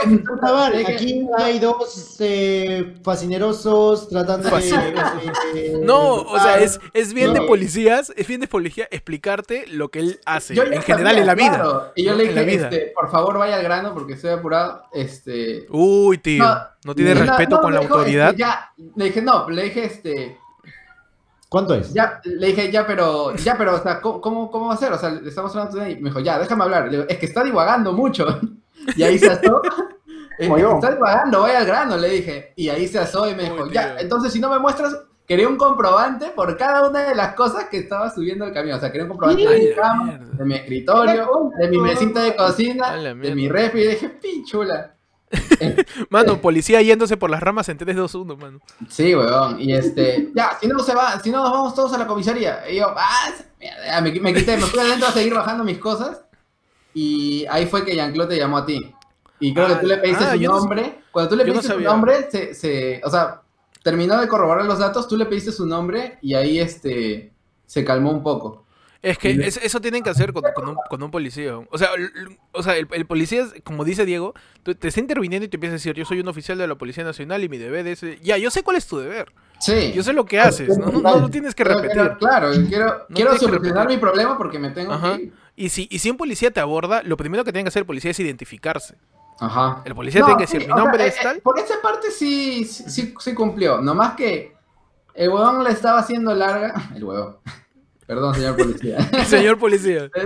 Aquí hay dos eh, fascinerosos tratando de... De- no, o sea, de- es, es bien de policías, es bien de policía explicarte lo que él hace, Yo en general sabía, en la vida. claro. Y yo le dije, vida. este, por favor vaya al grano porque estoy apurado. Este, Uy, tío, No, no, tiene respeto no, con la dijo, autoridad. este, ya, le dije, no, le dije, este, ¿Cuánto es? ya, le dije, ya, pero, ya, pero, o sea, ¿cómo, cómo, cómo va a ser? O sea, le estamos hablando de... Y me dijo, ya, déjame hablar. Le digo, es que está divagando mucho. Y ahí se asó. Es que está divagando, vaya al grano, le dije. Y ahí se asó y me dijo, Uy, ya, tío. entonces si no me muestras, quería un comprobante por cada una de las cosas que estaba subiendo el camión. O sea, quería un comprobante de mi cama, de mi escritorio, de mi mesita de cocina, de mi refri. Y dije, pinchula. Mano, policía yéndose por las ramas en 3, 2, 1, mano. Sí, weón. Y este, ya, si no se va, si no nos vamos todos a la comisaría. Y yo, ah, mierda, me, me quité, me fui adentro a seguir bajando mis cosas. Y ahí fue que Jean-Claude te llamó a ti. Y creo que tú le pediste Ah, su yo no- nombre. Cuando tú le no pediste su nombre, se, se, o sea, terminó de corroborar los datos, tú le pediste su nombre y ahí este, se calmó un poco. Es que es- eso tienen que hacer con, con un, con un policía. O sea, l- l- o sea el, el policía, es- como dice Diego, te está interviniendo y te empieza a decir, yo soy un oficial de la Policía Nacional y mi deber es... Ya, yo sé cuál es tu deber. Sí. Yo sé lo que haces. No, no, no lo tienes que repetir. pero, claro, quiero, No quiero solucionar mi problema porque me tengo Ajá. que ir. Y si, y si un policía te aborda, lo primero que tiene que hacer el policía es identificarse. Ajá. El policía No, tiene que sí, decir, mi o sea, nombre eh, es eh, tal. Por esa parte sí, sí, sí, sí cumplió. Nomás que el huevón le estaba haciendo larga. El huevón. Perdón, señor policía. Señor policía.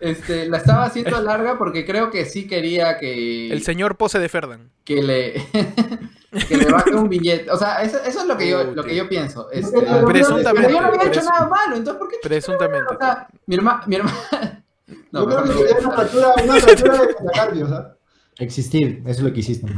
Este, la estaba haciendo larga porque creo que sí quería que, El señor Pose de Ferdan. que le que le baje un billete. O sea, eso, eso es lo que yo, lo que yo pienso. Este, Presuntamente, pero yo no había hecho nada malo, entonces ¿por qué? Presuntamente. O sea, mi hermana, mi hermana. No, Yo creo que no sería una hablar. fractura, una fractura de metacardio, ¿sabes? Existir, eso es lo que hiciste.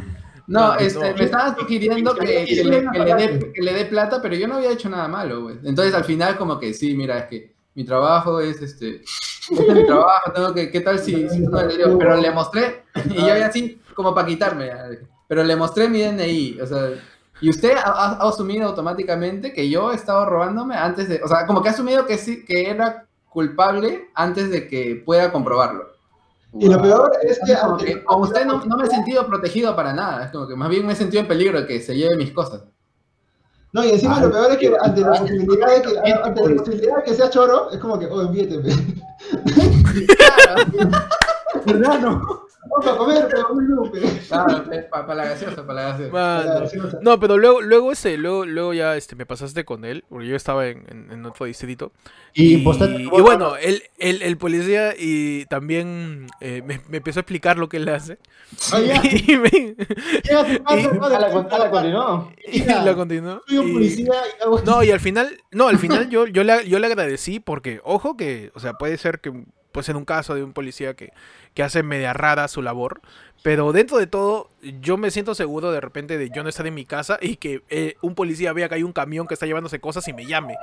No, No, este, no. me estaban sugiriendo que, que le, que le dé, que le dé plata, pero yo no había hecho nada malo, güey. Entonces al final como que sí, mira, es que mi trabajo es este, este es mi trabajo, tengo que, ¿qué tal si, si no le digo? Pero le mostré, y yo ya así, como para quitarme, pero le mostré mi DNI, o sea, y usted ha- ha asumido automáticamente que yo estaba robándome antes de, o sea, como que ha asumido que sí, que era culpable antes de que pueda comprobarlo. Y lo peor es que, Como que usted no, no me he sentido protegido para nada, es como que más bien me he sentido en peligro de que se lleve mis cosas. No, y encima lo peor es que ante la posibilidad de que, ante la posibilidad de que sea choro, es como que, oh, envíeteme. Claro, Hermano, vamos a comer, pero un lupe. claro, para la gaseosa, para la gaseosa. Mano. No, pero luego, luego ese, luego, luego ya este, me pasaste con él, porque yo estaba en, en- en otro distrito. Y, Y, y bueno, el, el, el policía y también eh, me, me empezó a explicar lo que él hace. Ya, y me, y- A la, a la continuó. y la continuó. Soy un policía y hago No, y al final, no, al final yo, yo, le, yo le agradecí porque, ojo que, o sea, puede ser que puede ser un caso de un policía que, que hace media rara su labor. Pero dentro de todo, yo me siento seguro de repente de yo no estar en mi casa y que eh, un policía vea que hay un camión que está llevándose cosas y me llame.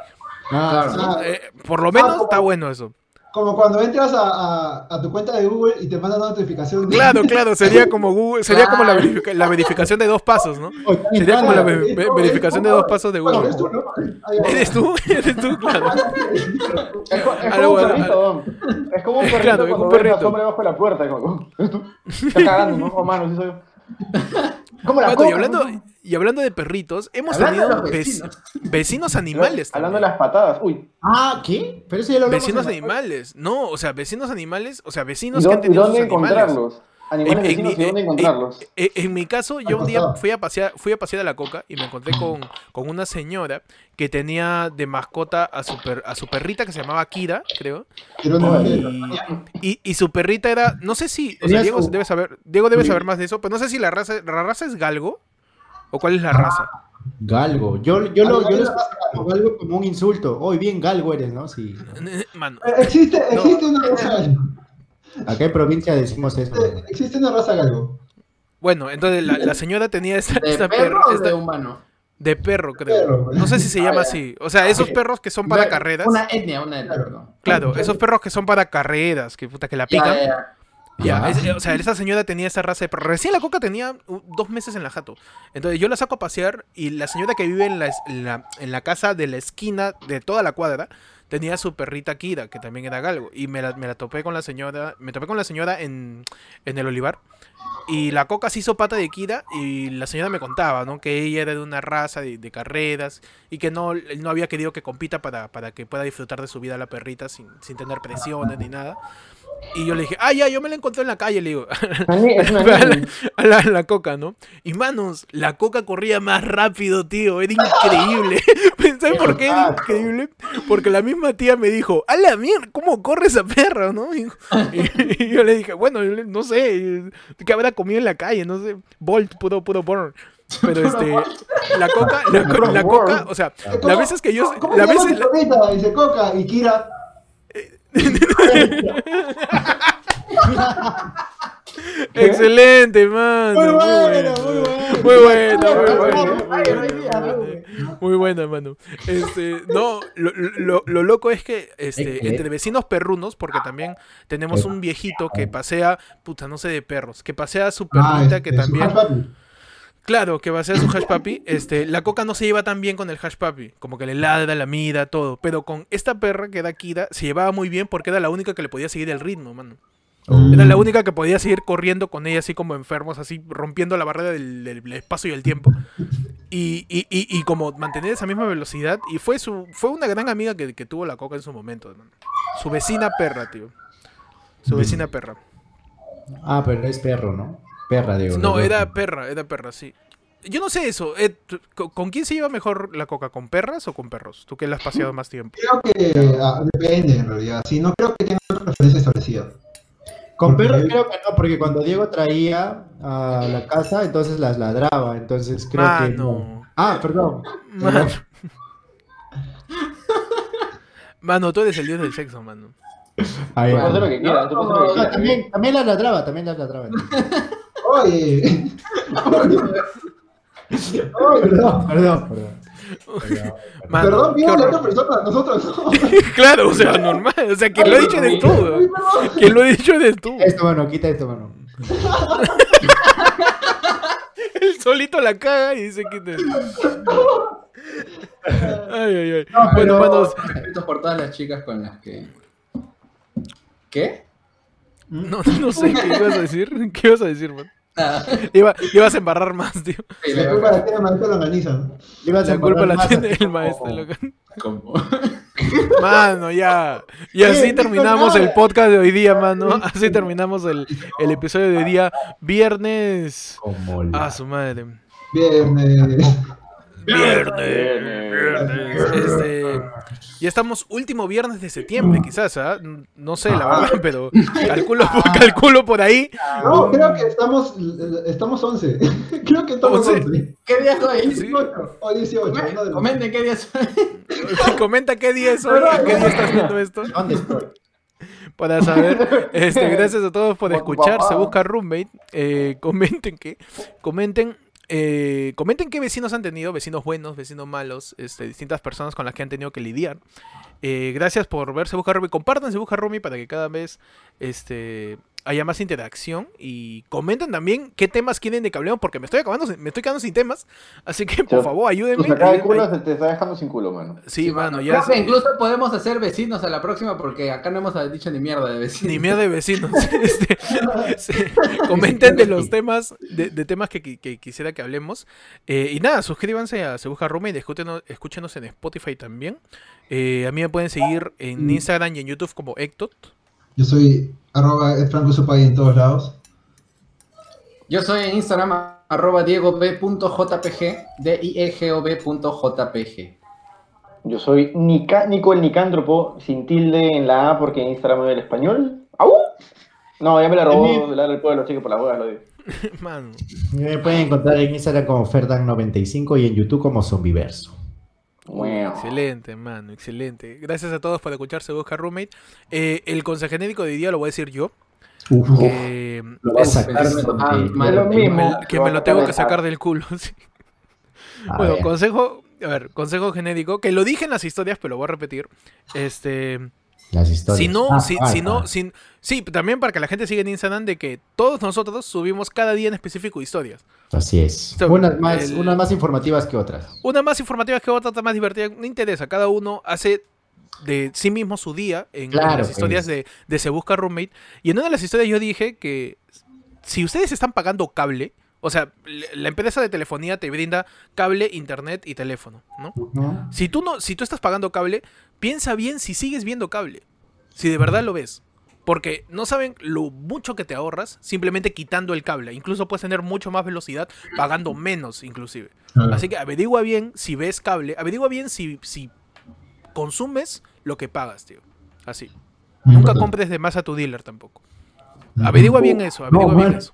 Ah, Claro. Ah, Eh, por lo menos como- está bueno eso. Como cuando entras a, a- a tu cuenta de Google y te mandan una notificación. de- Claro, claro, sería como Google, sería como la, Claro. verifica- la verificación de dos pasos, ¿no? Oh, Sería como la ve- ve- verificación de dos pasos de Bueno, Google. eres tú, ¿no? ¿Eres tú? ¿Eres tú? Claro. Es, co- es Algo, como un perrito, don. Es como un perrito Claro, es cuando un perrito. la sombra debajo de la puerta. Como, ¿es tú? Está cagando, ¿no? O mano, sí soy yo. Como la Bueno, y hablando, y hablando de perritos, hemos Hablando tenido vecinos. vecinos animales. Hablando de las patadas. Uy, Ah, ¿qué? Pero eso ya lo Vecinos animales. No, o sea, vecinos animales, o sea, ¿y vecinos que han dónde, y tenido dónde sus animales. Encontrarlos? Animales En- en vecinos, mi- ¿y dónde en- encontrarlos? Eh, En mi caso, yo un día fui a pasear, fui a pasear a la coca y me encontré con, con una señora que tenía de mascota a su, per- a su perrita que se llamaba Kira, creo. Pero no, Y, y- y su perrita era, no sé si, o sea, Diego su- debe saber, Diego debe saber más de eso, pero no sé si la raza, la raza es galgo o cuál es la raza. Galgo. Yo, yo lo, yo Hay lo como un insulto. Hoy bien galgo eres, ¿no? Sí. Mano, Eh, Existe, No. existe una raza galgo. Acá en provincia decimos eso. Eh, Existe una raza galgo. bueno, entonces la, la señora tenía esta, ¿De esta perro perra- o esta- de humano? de perro, creo. Perro. No sé si se llama así. O sea, esos perros que son para Una- carreras. Una etnia, una etnia, perdón. Claro, esos perros que son para carreras, que puta que la pican. Ya, ya, ya. Ya, Ya. es- o sea, esa señora tenía esa raza de perro. Recién la coca tenía uh, dos meses en la jato. Entonces yo la saco a pasear y la señora que vive en la, es- en la, en la casa de la esquina de toda la cuadra tenía su perrita Kira, que también era galgo. Y me la, me la topé con la señora, me topé con la señora en, en el olivar. Y la coca se hizo pata de Kira y la señora me contaba, ¿no? Que ella era de una raza de, de carreras y que no, no había querido que compita para, para que pueda disfrutar de su vida la perrita sin, sin tener presiones ni nada. Y yo le dije, ah, ya, yo me la encontré en la calle, le digo, a la, a la- a la coca, ¿no? Y manos, la coca corría más rápido, tío, era increíble. ¿Sabes por qué era increíble? Porque la misma tía me dijo, a la mierda, ¿cómo corre esa perra, no? Y, y yo le dije, bueno, no sé, ¿qué habrá comido en la calle? No sé, Bolt, puro, puro born. Pero este, la coca, la, co- la coca, o sea, las veces que yo, ¿Cómo llama veces, perrita? Dice Coca y Kira. Excelente, mano. Muy Muy bueno, buena, muy bueno. buena, muy buena, mano. Este, no, lo, lo- lo loco es que este, entre vecinos perrunos, porque también tenemos un viejito que pasea, puta, no sé de perros, que pasea a su perrita Ah, que este, también. Claro, que pasea a su hash papi, este, la coca no se lleva tan bien con el hash papi, como que le ladra, la mira, todo, pero con esta perra que era Kira, se llevaba muy bien porque era la única que le podía seguir el ritmo, mano. Era la única que podía seguir corriendo con ella así como enfermos, así rompiendo la barrera del, del espacio y el tiempo. Y, y, y, y como mantener esa misma velocidad. Y fue su fue una gran amiga que, que tuvo la coca en su momento. hermano. Su vecina perra, tío. Su vecina perra. Ah, pero es perro, ¿no? Perra, digo. No, era dos. perra, era perra, sí. Yo no sé eso. eh, ¿con, quién se lleva mejor la coca? ¿Con perras o con perros? Tú que la has paseado más tiempo. Creo que ah, depende en realidad. Sí, no creo que tenga una preferencia establecida. Con Porque- perros creo que no, porque cuando Diego traía a la casa, entonces las ladraba, entonces creo que no. Mano. Ah, perdón. Mano. Mano, tú eres el dios del sexo, mano. Ahí lo que quieras, No, también, también las ladraba, también las ladraba. Oye. Oye, Perdón, perdón, perdón. Mano, Perdón, qué vimos a horror. otra persona, nosotros no. claro, o sea, normal. O sea, quien lo ha dicho tú. weón. Quien lo ha dicho eres tú. Esto, mano, quita esto, mano. Él solito la caga y dice que te... Ay, ay, ay. No, Bueno, manos. Respeto por todas las chicas con las que. ¿Qué? No, no sé qué ibas a decir. ¿Qué ibas a decir, man? Iba, ibas a embarrar más, tío. Sí, La culpa la tiene el maestro Longaniza. La culpa la tiene el maestro. como- Mano, ya. Y así terminamos el podcast de hoy día, mano. Así terminamos el, el episodio de hoy día. Viernes. Como la- Ah, su madre. Viernes. Viernes. Viernes. Este, ya estamos último viernes de septiembre, quizás, ¿ah? No sé, la verdad, pero calculo, calculo por ahí. No, creo que estamos, estamos 11. creo que estamos 11. 11. ¿Qué día es hoy? Sí. 18 o 18. uno de los- Comenten qué día es hoy. Comenta qué día es hoy, qué día estás viendo esto. ¿Dónde estoy? para saber. Este, gracias a todos por escuchar. Se busca roommate. Eh, comenten que, comenten, eh, comenten qué vecinos han tenido, vecinos buenos, vecinos malos, este, distintas personas con las que han tenido que lidiar. Eh, gracias por ver Se busca roommate. Compartan Se busca para que cada vez, este, haya más interacción y comenten también qué temas quieren de que hablemos porque me estoy acabando, me estoy quedando sin temas, así que por favor ayúdenme. Tu sacada de culo se te está dejando sin culo, mano. Sí, mano, ya que incluso podemos hacer vecinos a la próxima porque acá no hemos dicho ni mierda de vecinos. Ni mierda de vecinos. Este, sí. Comenten de los temas, de, de temas que, qui- que quisiera que hablemos. Eh, y nada, suscríbanse a Se Busca Roommate, escúchenos, escúchenos en Spotify también. Eh, a mí me pueden seguir en Instagram y en YouTube como Ectot. Yo soy arroba edfrancosupay en todos lados. Yo soy en Instagram arroba diegob.jpg, D-I-E-G-O-B.jpg. Yo soy Nica, Nico el Nicántropo, sin tilde en la A porque en Instagram es el español. ¡Au! No, ya me la robó la del pueblo, así que por las huevas lo digo. Mano. Me pueden encontrar en Instagram como Ferdan95 y en YouTube como Zombiverso. Bueno. Excelente, mano, excelente. Gracias a todos por escuchar Se Busca Roommate. Eh, el consejenérico de hoy día lo voy a decir yo. Uf, que lo vas a es- sacar es- Ah, Es que me, que me lo tengo que sacar del culo. sí. Bueno, consejo, a ver, consejo genérico, que lo dije en las historias, pero lo voy a repetir. Este, las historias. si no, Ah, si, ah, si ah. no, sin, sí, también para que la gente siga en Instagram de que todos nosotros subimos cada día en específico historias. Así es. So, Unas más, el- unas más informativas que otras. Una más informativa que otra, otra más divertida, no interesa. Cada uno hace de sí mismo su día en, Claro, las historias pues. de, de Se Busca Roommate. Y en una de las historias yo dije que si ustedes están pagando cable, o sea, la empresa de telefonía te brinda cable, internet y teléfono, ¿no? ¿no? Si tú no, si tú estás pagando cable, piensa bien si sigues viendo cable. Si de verdad lo ves. Porque no saben lo mucho que te ahorras simplemente quitando el cable. Incluso puedes tener mucho más velocidad pagando menos, inclusive. Así que averigua bien si ves cable. Averigua bien si, si consumes lo que pagas, tío. Así. Muy Nunca importante. compres de más a tu dealer tampoco. Averigua bien eso, averigua No, bien eso.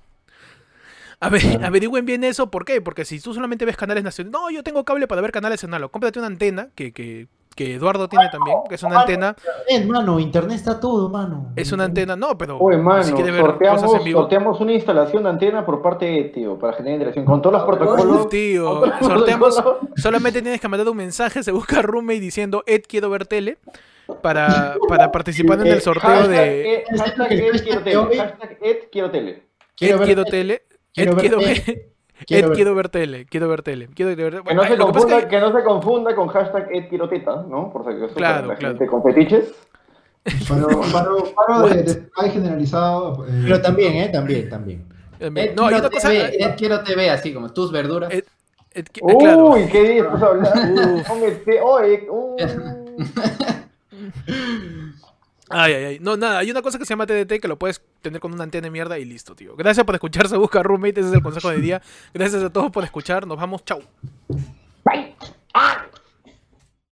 Ave- averigüen bien eso, ¿por qué? Porque si tú solamente ves canales nacionales, no, yo tengo cable para ver canales en algo, cómprate una antena, que, que, que Eduardo tiene también, que es una antena, Eh, mano, internet está todo, mano. es una antena, no, pero Oye, mano, si quieres ver cosas sorteamos, en vivo, sorteamos una instalación de antena por parte de tío, para generar interacción, con todos los protocolos. Uf, tío, todos sorteamos, protocolos. solamente tienes que mandar un mensaje, se busca roommate diciendo Ed quiero ver tele, para, para participar en Eh, el sorteo hashtag, de eh, hashtag Ed quiero tele. Hashtag Ed quiero tele. Quiero Ed ver quiero ver quiero ver, quiero Ed ver- quiero ver tele, quiero ver tele, quiero ver Que no, se Ay, confunda, es que- que no se confunda con hashtag Ed quiero teta, ¿no? Por si acaso, Claro, claro. gente con fetiches. Paro, paro, paro de, de spy generalizado. eh, Pero también, ¿eh? También, también. Ed No, hay quiero una cosa. TV, Ed quiero TV, así como tus verduras. Ed- Ed- eh, claro. Uy, ¿qué hablando? Oye, uh. Ay, ay, ay. No, nada, hay una cosa que se llama TDT que lo puedes tener con una antena de mierda y listo, tío. Gracias por escuchar, se busca roommate, ese es el consejo de día. Gracias a todos por escuchar, nos vamos, chau. Bye. Ah.